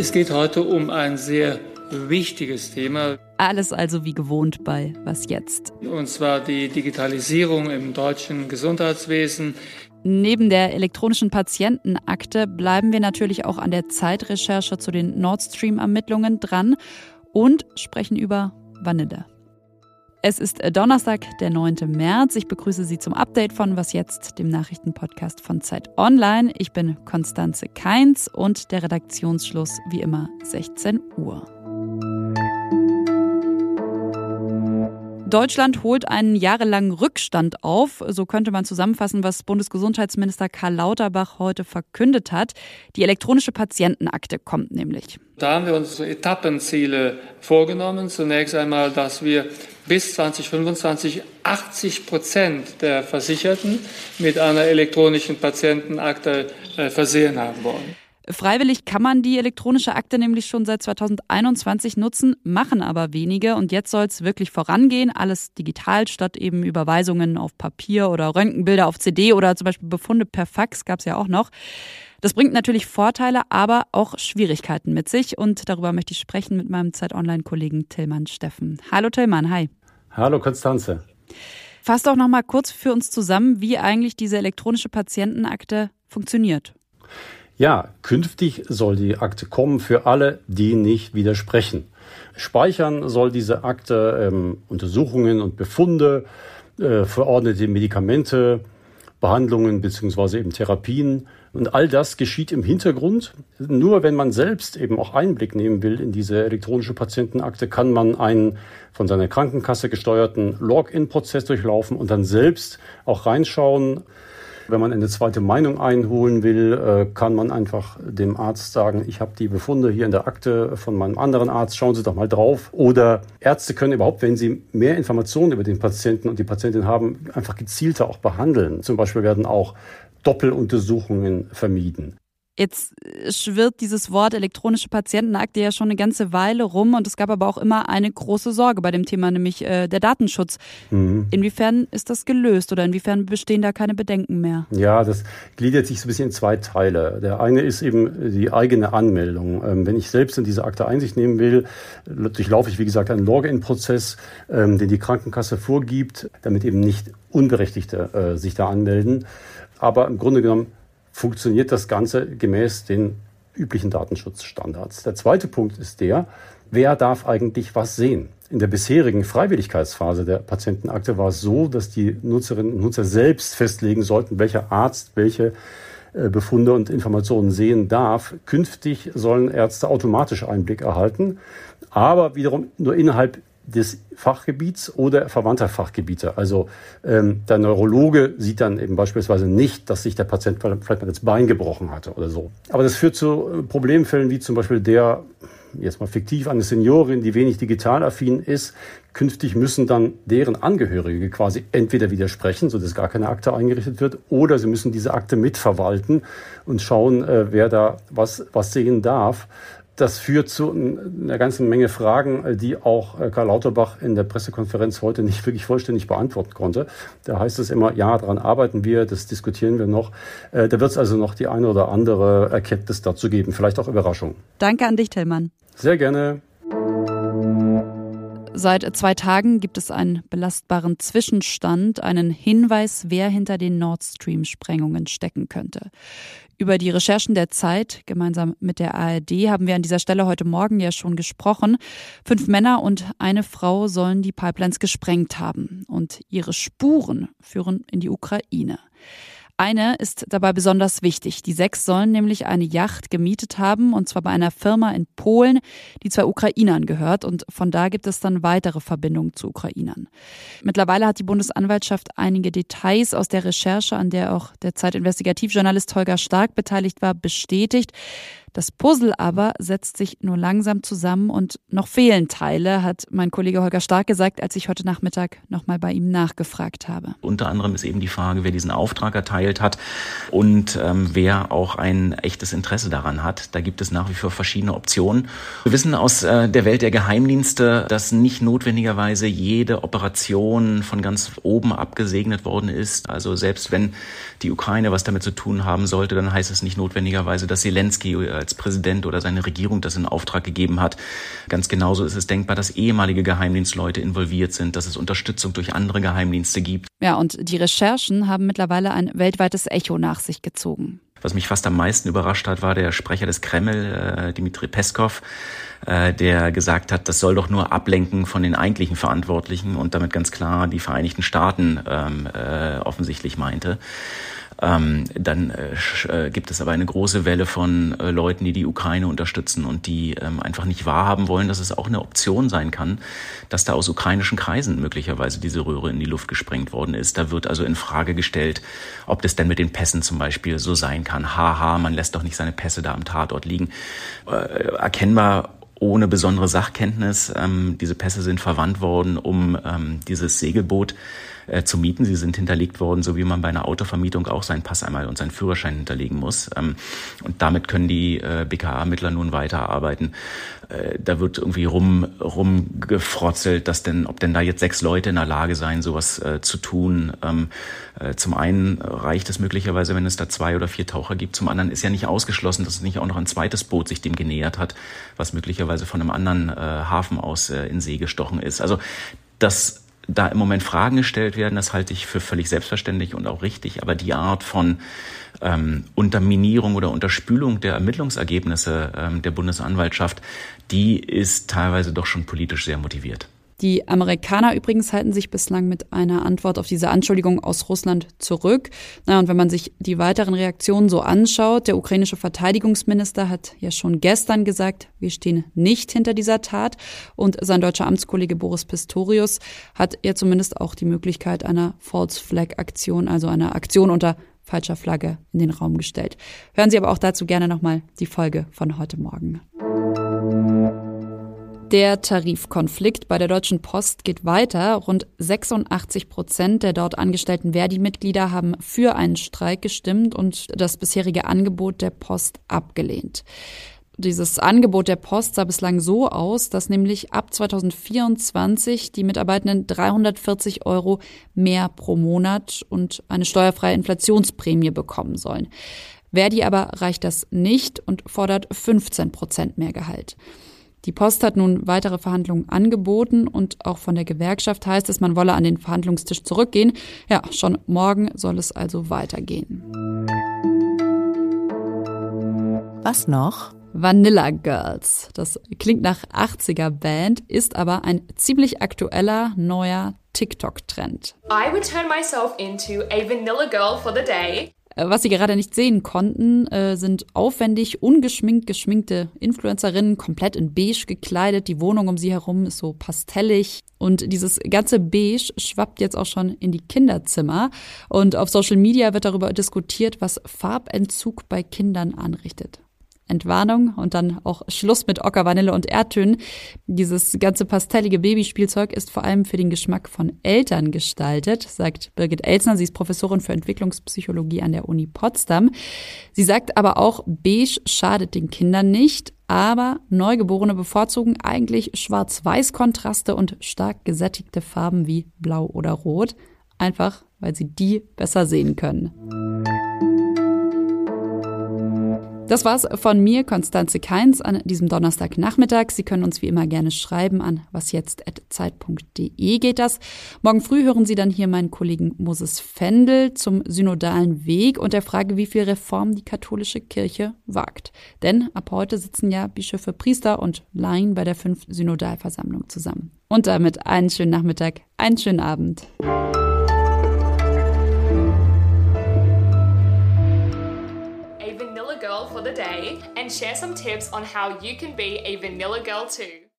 Es geht heute um ein sehr wichtiges Thema. Alles also wie gewohnt bei Was jetzt? Und zwar die Digitalisierung im deutschen Gesundheitswesen. Neben der elektronischen Patientenakte bleiben wir natürlich auch an der Zeitrecherche zu den Nord Stream-Ermittlungen dran und sprechen über Vanille. Es ist Donnerstag, der 9. März. Ich begrüße Sie zum Update von Was jetzt, dem Nachrichtenpodcast von Zeit Online. Ich bin Konstanze Keins und der Redaktionsschluss wie immer 16 Uhr. Deutschland holt einen jahrelangen Rückstand auf. So könnte man zusammenfassen, was Bundesgesundheitsminister Karl Lauterbach heute verkündet hat. Die elektronische Patientenakte kommt nämlich. Da haben wir uns so Etappenziele vorgenommen. Zunächst einmal, dass wir bis 2025 80 Prozent der Versicherten mit einer elektronischen Patientenakte äh, versehen haben wollen. Freiwillig kann man die elektronische Akte nämlich schon seit 2021 nutzen, machen aber wenige. Und jetzt soll es wirklich vorangehen. Alles digital statt eben Überweisungen auf Papier oder Röntgenbilder auf CD oder zum Beispiel Befunde per Fax gab es ja auch noch. Das bringt natürlich Vorteile, aber auch Schwierigkeiten mit sich. Und darüber möchte ich sprechen mit meinem Zeit Online-Kollegen Tillmann Steffen. Hallo Tillmann, hi. Hallo Konstanze. Fass doch noch mal kurz für uns zusammen, wie eigentlich diese elektronische Patientenakte funktioniert. Ja, künftig soll die Akte kommen für alle, die nicht widersprechen. Speichern soll diese Akte ähm, Untersuchungen und Befunde, äh, verordnete Medikamente, Behandlungen beziehungsweise eben Therapien. Und all das geschieht im Hintergrund. Nur wenn man selbst eben auch Einblick nehmen will in diese elektronische Patientenakte, kann man einen von seiner Krankenkasse gesteuerten Login-Prozess durchlaufen und dann selbst auch reinschauen, wenn man eine zweite Meinung einholen will, äh, kann man einfach dem Arzt sagen, ich habe die Befunde hier in der Akte von meinem anderen Arzt, schauen Sie doch mal drauf. Oder Ärzte können überhaupt, wenn sie mehr Informationen über den Patienten und die Patientin haben, einfach gezielter auch behandeln. Zum Beispiel werden auch Doppeluntersuchungen vermieden. Jetzt schwirrt dieses Wort elektronische Patientenakte ja schon eine ganze Weile rum und es gab aber auch immer eine große Sorge bei dem Thema, nämlich äh, der Datenschutz. Mhm. Inwiefern ist das gelöst oder inwiefern bestehen da keine Bedenken mehr? Ja, das gliedert sich so ein bisschen in zwei Teile. Der eine ist eben die eigene Anmeldung. Ähm, wenn ich selbst in diese Akte Einsicht nehmen will, durchlaufe ich, wie gesagt, einen Login-Prozess, ähm, den die Krankenkasse vorgibt, damit eben nicht Unberechtigte äh, sich da anmelden. Aber im Grunde genommen funktioniert das Ganze gemäß den üblichen Datenschutzstandards. Der zweite Punkt ist der, wer darf eigentlich was sehen? In der bisherigen Freiwilligkeitsphase der Patientenakte war es so, dass die Nutzerinnen und Nutzer selbst festlegen sollten, welcher Arzt welche äh, Befunde und Informationen sehen darf. Künftig sollen Ärzte automatisch Einblick erhalten, aber wiederum nur innerhalb des Fachgebiets oder verwandter Fachgebiete. Also ähm, der Neurologe sieht dann eben beispielsweise nicht, dass sich der Patient vielleicht mal das Bein gebrochen hatte oder so. Aber das führt zu äh, Problemfällen wie zum Beispiel der, jetzt mal fiktiv, eine Seniorin, die wenig digital affin ist. Künftig müssen dann deren Angehörige quasi entweder widersprechen, sodass gar keine Akte eingerichtet wird, oder sie müssen diese Akte mitverwalten und schauen, äh, wer da was, was sehen darf. Das führt zu einer ganzen Menge Fragen, die auch äh, Karl Lauterbach in der Pressekonferenz heute nicht wirklich vollständig beantworten konnte. Da heißt es immer, ja, daran arbeiten wir, das diskutieren wir noch. Äh, da wird es also noch die eine oder andere Erkenntnis dazu geben, vielleicht auch Überraschung. Danke an dich, Tillmann. Sehr gerne. Seit zwei Tagen gibt es einen belastbaren Zwischenstand, einen Hinweis, wer hinter den Nord Stream-Sprengungen stecken könnte. Über die Recherchen der Zeit gemeinsam mit der ARD haben wir an dieser Stelle heute Morgen ja schon gesprochen. Fünf Männer und eine Frau sollen die Pipelines gesprengt haben und ihre Spuren führen in die Ukraine. Eine ist dabei besonders wichtig. Die sechs sollen nämlich eine Yacht gemietet haben, und zwar bei einer Firma in Polen, die zwei Ukrainern gehört. Und von da gibt es dann weitere Verbindungen zu Ukrainern. Mittlerweile hat die Bundesanwaltschaft einige Details aus der Recherche, an der auch der Zeitinvestigativjournalist Holger Stark beteiligt war, bestätigt. Das Puzzle aber setzt sich nur langsam zusammen und noch fehlen Teile, hat mein Kollege Holger Stark gesagt, als ich heute Nachmittag nochmal bei ihm nachgefragt habe. Unter anderem ist eben die Frage, wer diesen Auftrag erteilt hat und ähm, wer auch ein echtes Interesse daran hat. Da gibt es nach wie vor verschiedene Optionen. Wir wissen aus äh, der Welt der Geheimdienste, dass nicht notwendigerweise jede Operation von ganz oben abgesegnet worden ist. Also selbst wenn die Ukraine was damit zu tun haben sollte, dann heißt es nicht notwendigerweise, dass Zelensky äh, als Präsident oder seine Regierung das in Auftrag gegeben hat. Ganz genauso ist es denkbar, dass ehemalige Geheimdienstleute involviert sind, dass es Unterstützung durch andere Geheimdienste gibt. Ja, und die Recherchen haben mittlerweile ein weltweites Echo nach sich gezogen. Was mich fast am meisten überrascht hat, war der Sprecher des Kreml, äh, Dmitri Peskov, äh, der gesagt hat, das soll doch nur ablenken von den eigentlichen Verantwortlichen und damit ganz klar die Vereinigten Staaten ähm, äh, offensichtlich meinte. Ähm, dann äh, äh, gibt es aber eine große Welle von äh, Leuten, die die Ukraine unterstützen und die ähm, einfach nicht wahrhaben wollen, dass es auch eine Option sein kann, dass da aus ukrainischen Kreisen möglicherweise diese Röhre in die Luft gesprengt worden ist. Da wird also in Frage gestellt, ob das denn mit den Pässen zum Beispiel so sein kann. Haha, man lässt doch nicht seine Pässe da am Tatort liegen. Äh, erkennbar ohne besondere Sachkenntnis. Ähm, diese Pässe sind verwandt worden, um ähm, dieses Segelboot äh, zu mieten. Sie sind hinterlegt worden, so wie man bei einer Autovermietung auch seinen Pass einmal und seinen Führerschein hinterlegen muss. Ähm, und damit können die äh, BKA-Mittler nun weiterarbeiten. Äh, da wird irgendwie rum rumgefrotzelt, dass denn, ob denn da jetzt sechs Leute in der Lage seien, sowas äh, zu tun. Ähm, äh, zum einen reicht es möglicherweise, wenn es da zwei oder vier Taucher gibt. Zum anderen ist ja nicht ausgeschlossen, dass es nicht auch noch ein zweites Boot sich dem genähert hat, was möglicherweise von einem anderen äh, Hafen aus äh, in See gestochen ist. Also das da im Moment Fragen gestellt werden, das halte ich für völlig selbstverständlich und auch richtig. Aber die Art von ähm, Unterminierung oder Unterspülung der Ermittlungsergebnisse ähm, der Bundesanwaltschaft, die ist teilweise doch schon politisch sehr motiviert. Die Amerikaner übrigens halten sich bislang mit einer Antwort auf diese Anschuldigung aus Russland zurück. Na, und wenn man sich die weiteren Reaktionen so anschaut, der ukrainische Verteidigungsminister hat ja schon gestern gesagt, wir stehen nicht hinter dieser Tat. Und sein deutscher Amtskollege Boris Pistorius hat ja zumindest auch die Möglichkeit einer False Flag Aktion, also einer Aktion unter falscher Flagge in den Raum gestellt. Hören Sie aber auch dazu gerne nochmal die Folge von heute Morgen. Der Tarifkonflikt bei der Deutschen Post geht weiter. Rund 86 Prozent der dort angestellten Verdi-Mitglieder haben für einen Streik gestimmt und das bisherige Angebot der Post abgelehnt. Dieses Angebot der Post sah bislang so aus, dass nämlich ab 2024 die Mitarbeitenden 340 Euro mehr pro Monat und eine steuerfreie Inflationsprämie bekommen sollen. Verdi aber reicht das nicht und fordert 15 Prozent mehr Gehalt. Die Post hat nun weitere Verhandlungen angeboten und auch von der Gewerkschaft heißt es, man wolle an den Verhandlungstisch zurückgehen. Ja, schon morgen soll es also weitergehen. Was noch? Vanilla Girls. Das klingt nach 80er Band, ist aber ein ziemlich aktueller neuer TikTok-Trend. I would turn myself into a vanilla girl for the day. Äh, was Sie gerade nicht sehen konnten, äh, sind aufwendig, ungeschminkt geschminkte Influencerinnen, komplett in beige gekleidet. Die Wohnung um sie herum ist so pastellig. Und dieses ganze Beige schwappt jetzt auch schon in die Kinderzimmer. Und auf Social Media wird darüber diskutiert, was Farbentzug bei Kindern anrichtet. Entwarnung und dann auch Schluss mit Ocker, Vanille und Erdtönen. Dieses ganze pastellige Babyspielzeug ist vor allem für den Geschmack von Eltern gestaltet, sagt Birgit Elsner. Sie ist Professorin für Entwicklungspsychologie an der Uni Potsdam. Sie sagt aber auch, beige schadet den Kindern nicht, aber Neugeborene bevorzugen eigentlich Schwarz-Weiß-Kontraste und stark gesättigte Farben wie Blau oder Rot, einfach weil sie die besser sehen können. Das war's von mir, Konstanze Keins, an diesem Donnerstagnachmittag. Sie können uns wie immer gerne schreiben an wasjetzt.zeit.de geht das. Morgen früh hören Sie dann hier meinen Kollegen Moses Fendel zum synodalen Weg und der Frage, wie viel Reform die katholische Kirche wagt. Denn ab heute sitzen ja Bischöfe, Priester und Laien bei der fünf Synodalversammlung zusammen. Und damit einen schönen Nachmittag, einen schönen Abend. The day and share some tips on how you can be a vanilla girl too.